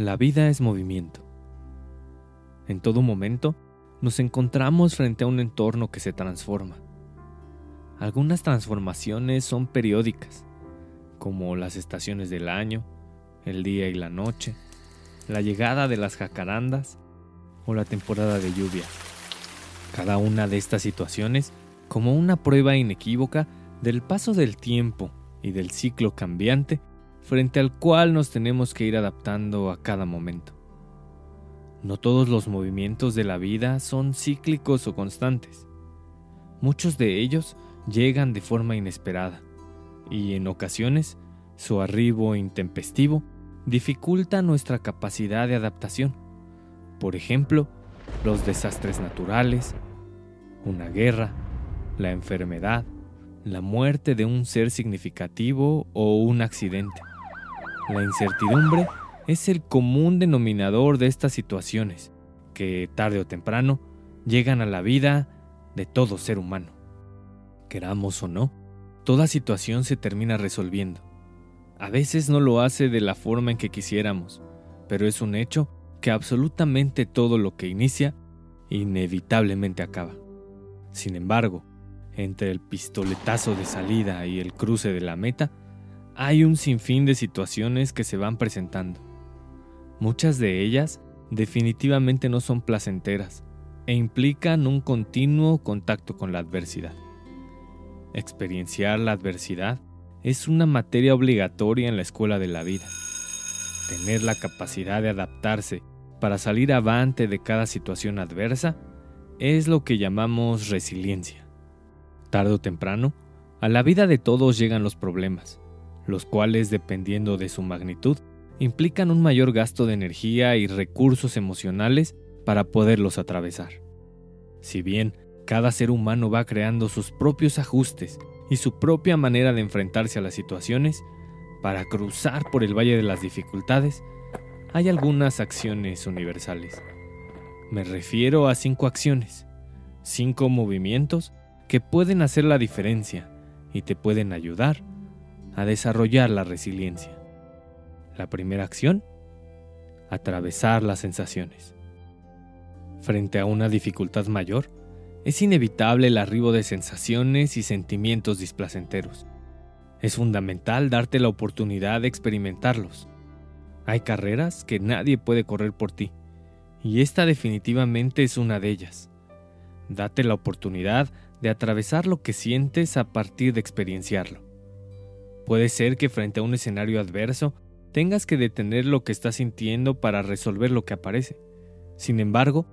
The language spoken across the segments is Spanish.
La vida es movimiento. En todo momento nos encontramos frente a un entorno que se transforma. Algunas transformaciones son periódicas, como las estaciones del año, el día y la noche, la llegada de las jacarandas o la temporada de lluvia. Cada una de estas situaciones como una prueba inequívoca del paso del tiempo y del ciclo cambiante frente al cual nos tenemos que ir adaptando a cada momento. No todos los movimientos de la vida son cíclicos o constantes. Muchos de ellos llegan de forma inesperada y en ocasiones su arribo intempestivo dificulta nuestra capacidad de adaptación. Por ejemplo, los desastres naturales, una guerra, la enfermedad, la muerte de un ser significativo o un accidente. La incertidumbre es el común denominador de estas situaciones, que tarde o temprano llegan a la vida de todo ser humano. Queramos o no, toda situación se termina resolviendo. A veces no lo hace de la forma en que quisiéramos, pero es un hecho que absolutamente todo lo que inicia inevitablemente acaba. Sin embargo, entre el pistoletazo de salida y el cruce de la meta, hay un sinfín de situaciones que se van presentando. Muchas de ellas definitivamente no son placenteras e implican un continuo contacto con la adversidad. Experienciar la adversidad es una materia obligatoria en la escuela de la vida. Tener la capacidad de adaptarse para salir avante de cada situación adversa es lo que llamamos resiliencia. Tardo o temprano, a la vida de todos llegan los problemas los cuales, dependiendo de su magnitud, implican un mayor gasto de energía y recursos emocionales para poderlos atravesar. Si bien cada ser humano va creando sus propios ajustes y su propia manera de enfrentarse a las situaciones, para cruzar por el valle de las dificultades, hay algunas acciones universales. Me refiero a cinco acciones, cinco movimientos que pueden hacer la diferencia y te pueden ayudar a desarrollar la resiliencia. La primera acción, atravesar las sensaciones. Frente a una dificultad mayor, es inevitable el arribo de sensaciones y sentimientos displacenteros. Es fundamental darte la oportunidad de experimentarlos. Hay carreras que nadie puede correr por ti, y esta definitivamente es una de ellas. Date la oportunidad de atravesar lo que sientes a partir de experienciarlo. Puede ser que frente a un escenario adverso tengas que detener lo que estás sintiendo para resolver lo que aparece. Sin embargo,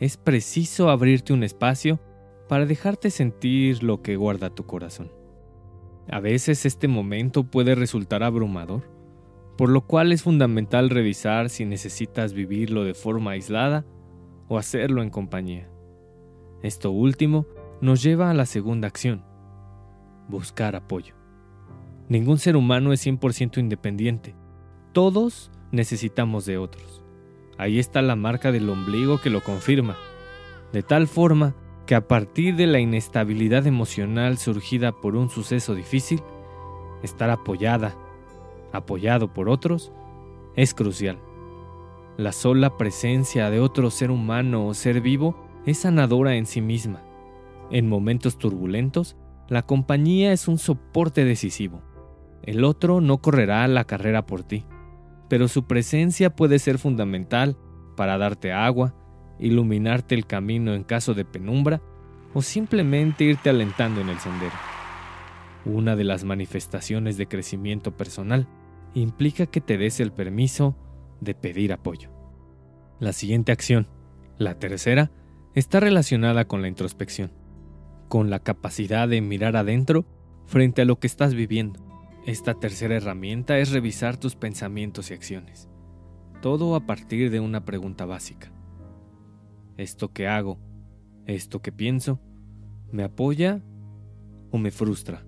es preciso abrirte un espacio para dejarte sentir lo que guarda tu corazón. A veces este momento puede resultar abrumador, por lo cual es fundamental revisar si necesitas vivirlo de forma aislada o hacerlo en compañía. Esto último nos lleva a la segunda acción, buscar apoyo. Ningún ser humano es 100% independiente. Todos necesitamos de otros. Ahí está la marca del ombligo que lo confirma. De tal forma que a partir de la inestabilidad emocional surgida por un suceso difícil, estar apoyada, apoyado por otros, es crucial. La sola presencia de otro ser humano o ser vivo es sanadora en sí misma. En momentos turbulentos, la compañía es un soporte decisivo. El otro no correrá la carrera por ti, pero su presencia puede ser fundamental para darte agua, iluminarte el camino en caso de penumbra o simplemente irte alentando en el sendero. Una de las manifestaciones de crecimiento personal implica que te des el permiso de pedir apoyo. La siguiente acción, la tercera, está relacionada con la introspección, con la capacidad de mirar adentro frente a lo que estás viviendo. Esta tercera herramienta es revisar tus pensamientos y acciones, todo a partir de una pregunta básica. ¿Esto que hago, esto que pienso, me apoya o me frustra?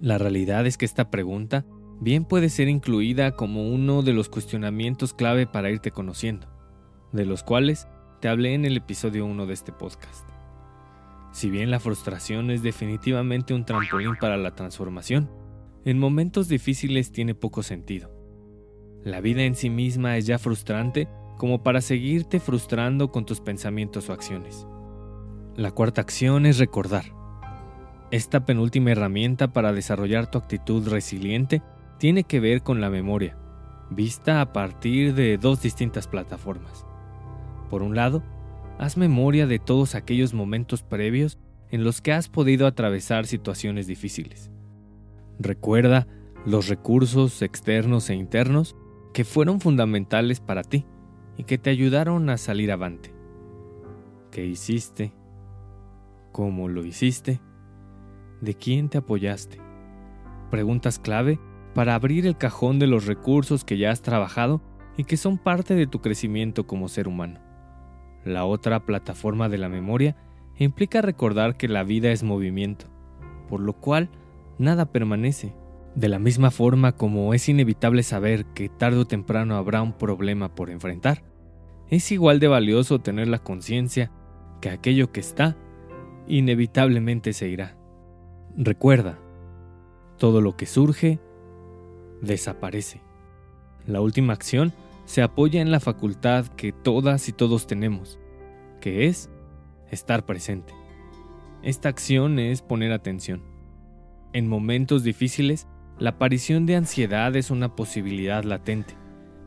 La realidad es que esta pregunta bien puede ser incluida como uno de los cuestionamientos clave para irte conociendo, de los cuales te hablé en el episodio 1 de este podcast. Si bien la frustración es definitivamente un trampolín para la transformación, en momentos difíciles tiene poco sentido. La vida en sí misma es ya frustrante como para seguirte frustrando con tus pensamientos o acciones. La cuarta acción es recordar. Esta penúltima herramienta para desarrollar tu actitud resiliente tiene que ver con la memoria, vista a partir de dos distintas plataformas. Por un lado, haz memoria de todos aquellos momentos previos en los que has podido atravesar situaciones difíciles. Recuerda los recursos externos e internos que fueron fundamentales para ti y que te ayudaron a salir avante. ¿Qué hiciste? ¿Cómo lo hiciste? ¿De quién te apoyaste? Preguntas clave para abrir el cajón de los recursos que ya has trabajado y que son parte de tu crecimiento como ser humano. La otra plataforma de la memoria implica recordar que la vida es movimiento, por lo cual nada permanece. De la misma forma como es inevitable saber que tarde o temprano habrá un problema por enfrentar, es igual de valioso tener la conciencia que aquello que está inevitablemente se irá. Recuerda, todo lo que surge desaparece. La última acción se apoya en la facultad que todas y todos tenemos, que es estar presente. Esta acción es poner atención. En momentos difíciles, la aparición de ansiedad es una posibilidad latente,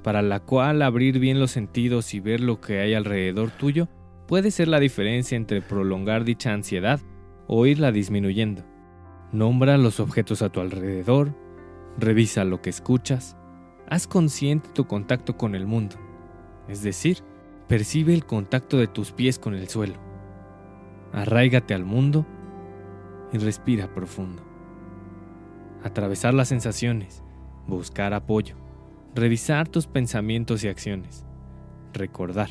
para la cual abrir bien los sentidos y ver lo que hay alrededor tuyo puede ser la diferencia entre prolongar dicha ansiedad o irla disminuyendo. Nombra los objetos a tu alrededor, revisa lo que escuchas, haz consciente tu contacto con el mundo, es decir, percibe el contacto de tus pies con el suelo. Arraígate al mundo y respira profundo. Atravesar las sensaciones, buscar apoyo, revisar tus pensamientos y acciones, recordar,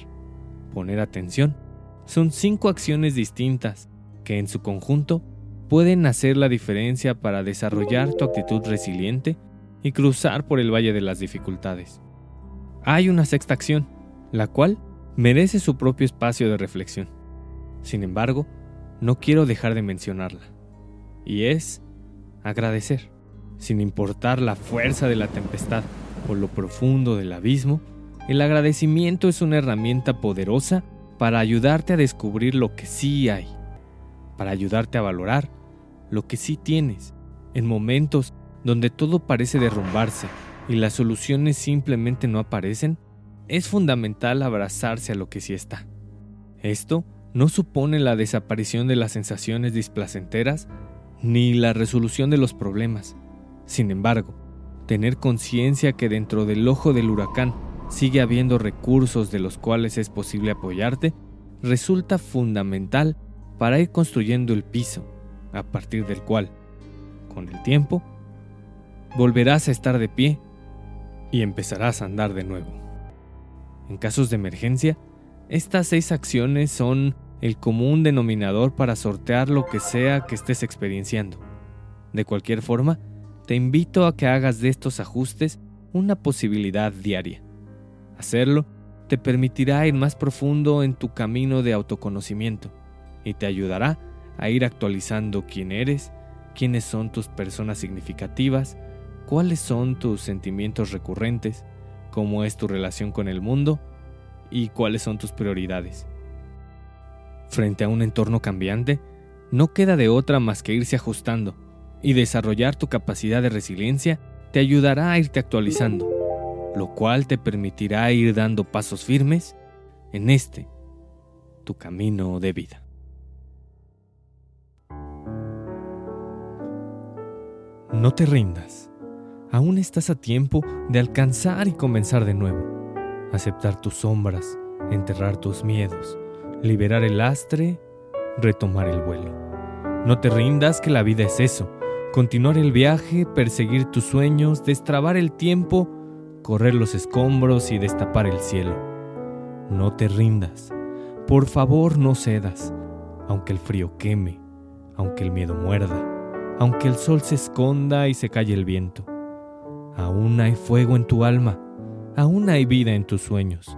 poner atención, son cinco acciones distintas que en su conjunto pueden hacer la diferencia para desarrollar tu actitud resiliente y cruzar por el valle de las dificultades. Hay una sexta acción, la cual merece su propio espacio de reflexión. Sin embargo, no quiero dejar de mencionarla, y es agradecer. Sin importar la fuerza de la tempestad o lo profundo del abismo, el agradecimiento es una herramienta poderosa para ayudarte a descubrir lo que sí hay, para ayudarte a valorar lo que sí tienes en momentos donde todo parece derrumbarse y las soluciones simplemente no aparecen, es fundamental abrazarse a lo que sí está. Esto no supone la desaparición de las sensaciones displacenteras ni la resolución de los problemas. Sin embargo, tener conciencia que dentro del ojo del huracán sigue habiendo recursos de los cuales es posible apoyarte resulta fundamental para ir construyendo el piso a partir del cual, con el tiempo, volverás a estar de pie y empezarás a andar de nuevo. En casos de emergencia, estas seis acciones son el común denominador para sortear lo que sea que estés experienciando. De cualquier forma, te invito a que hagas de estos ajustes una posibilidad diaria. Hacerlo te permitirá ir más profundo en tu camino de autoconocimiento y te ayudará a ir actualizando quién eres, quiénes son tus personas significativas, cuáles son tus sentimientos recurrentes, cómo es tu relación con el mundo y cuáles son tus prioridades. Frente a un entorno cambiante, no queda de otra más que irse ajustando y desarrollar tu capacidad de resiliencia te ayudará a irte actualizando, lo cual te permitirá ir dando pasos firmes en este tu camino de vida. No te rindas. Aún estás a tiempo de alcanzar y comenzar de nuevo. Aceptar tus sombras, enterrar tus miedos, liberar el lastre, retomar el vuelo. No te rindas que la vida es eso. Continuar el viaje, perseguir tus sueños, destrabar el tiempo, correr los escombros y destapar el cielo. No te rindas. Por favor no cedas, aunque el frío queme, aunque el miedo muerda, aunque el sol se esconda y se calle el viento. Aún hay fuego en tu alma, aún hay vida en tus sueños,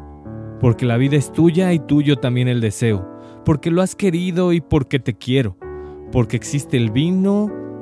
porque la vida es tuya y tuyo también el deseo, porque lo has querido y porque te quiero, porque existe el vino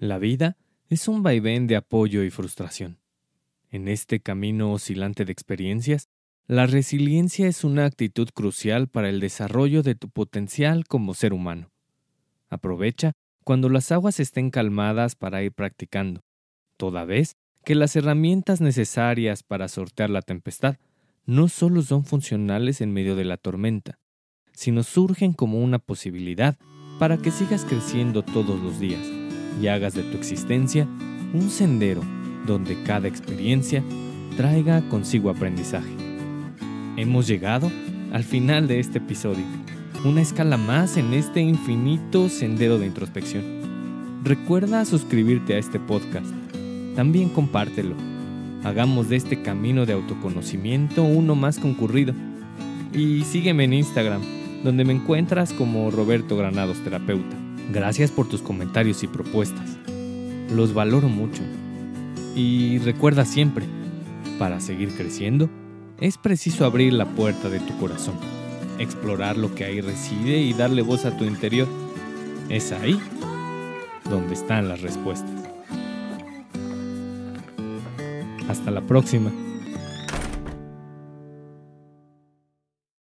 La vida es un vaivén de apoyo y frustración. En este camino oscilante de experiencias, la resiliencia es una actitud crucial para el desarrollo de tu potencial como ser humano. Aprovecha cuando las aguas estén calmadas para ir practicando, toda vez que las herramientas necesarias para sortear la tempestad no solo son funcionales en medio de la tormenta, sino surgen como una posibilidad para que sigas creciendo todos los días y hagas de tu existencia un sendero donde cada experiencia traiga consigo aprendizaje. Hemos llegado al final de este episodio, una escala más en este infinito sendero de introspección. Recuerda suscribirte a este podcast. También compártelo. Hagamos de este camino de autoconocimiento uno más concurrido. Y sígueme en Instagram, donde me encuentras como Roberto Granados Terapeuta. Gracias por tus comentarios y propuestas. Los valoro mucho. Y recuerda siempre, para seguir creciendo, es preciso abrir la puerta de tu corazón, explorar lo que ahí reside y darle voz a tu interior. Es ahí donde están las respuestas. Hasta la próxima.